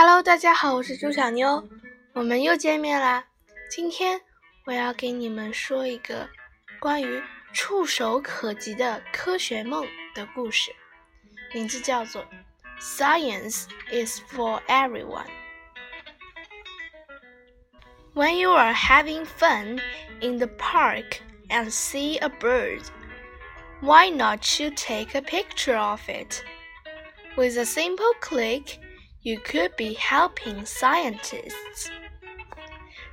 Hello，大家好，我是朱小妞，我们又见面啦。今天我要给你们说一个关于触手可及的科学梦的故事，名字叫做《Science is for Everyone》。When you are having fun in the park and see a bird, why not you take a picture of it? With a simple click, you could be helping scientists.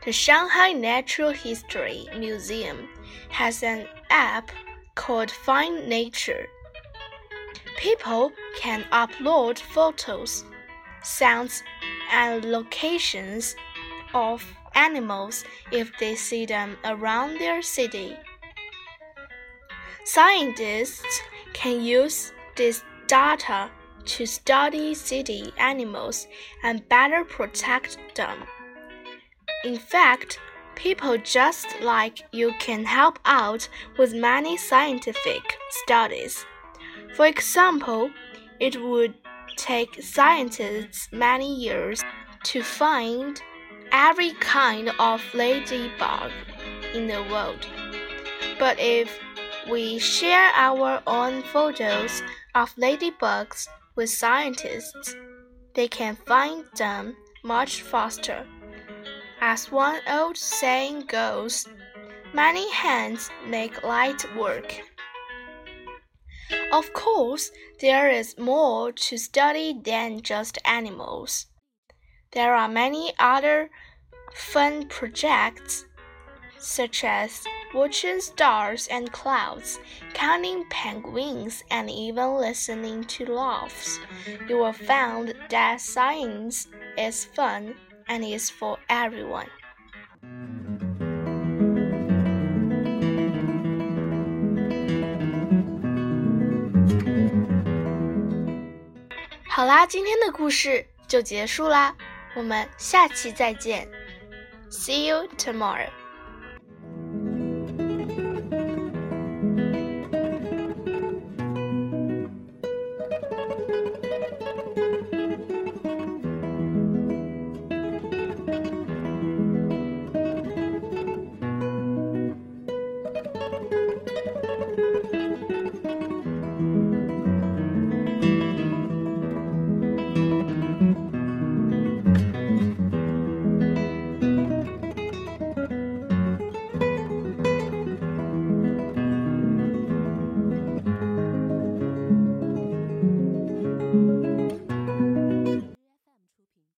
The Shanghai Natural History Museum has an app called Find Nature. People can upload photos, sounds, and locations of animals if they see them around their city. Scientists can use this data to study city animals and better protect them. In fact, people just like you can help out with many scientific studies. For example, it would take scientists many years to find every kind of ladybug in the world. But if we share our own photos of ladybugs with scientists, they can find them much faster. As one old saying goes, many hands make light work. Of course, there is more to study than just animals. There are many other fun projects, such as watching stars and clouds, counting penguins, and even listening to laughs, you will find that science is fun and is for everyone. 好啦，今天的故事就结束啦，我们下期再见，See you tomorrow. thank you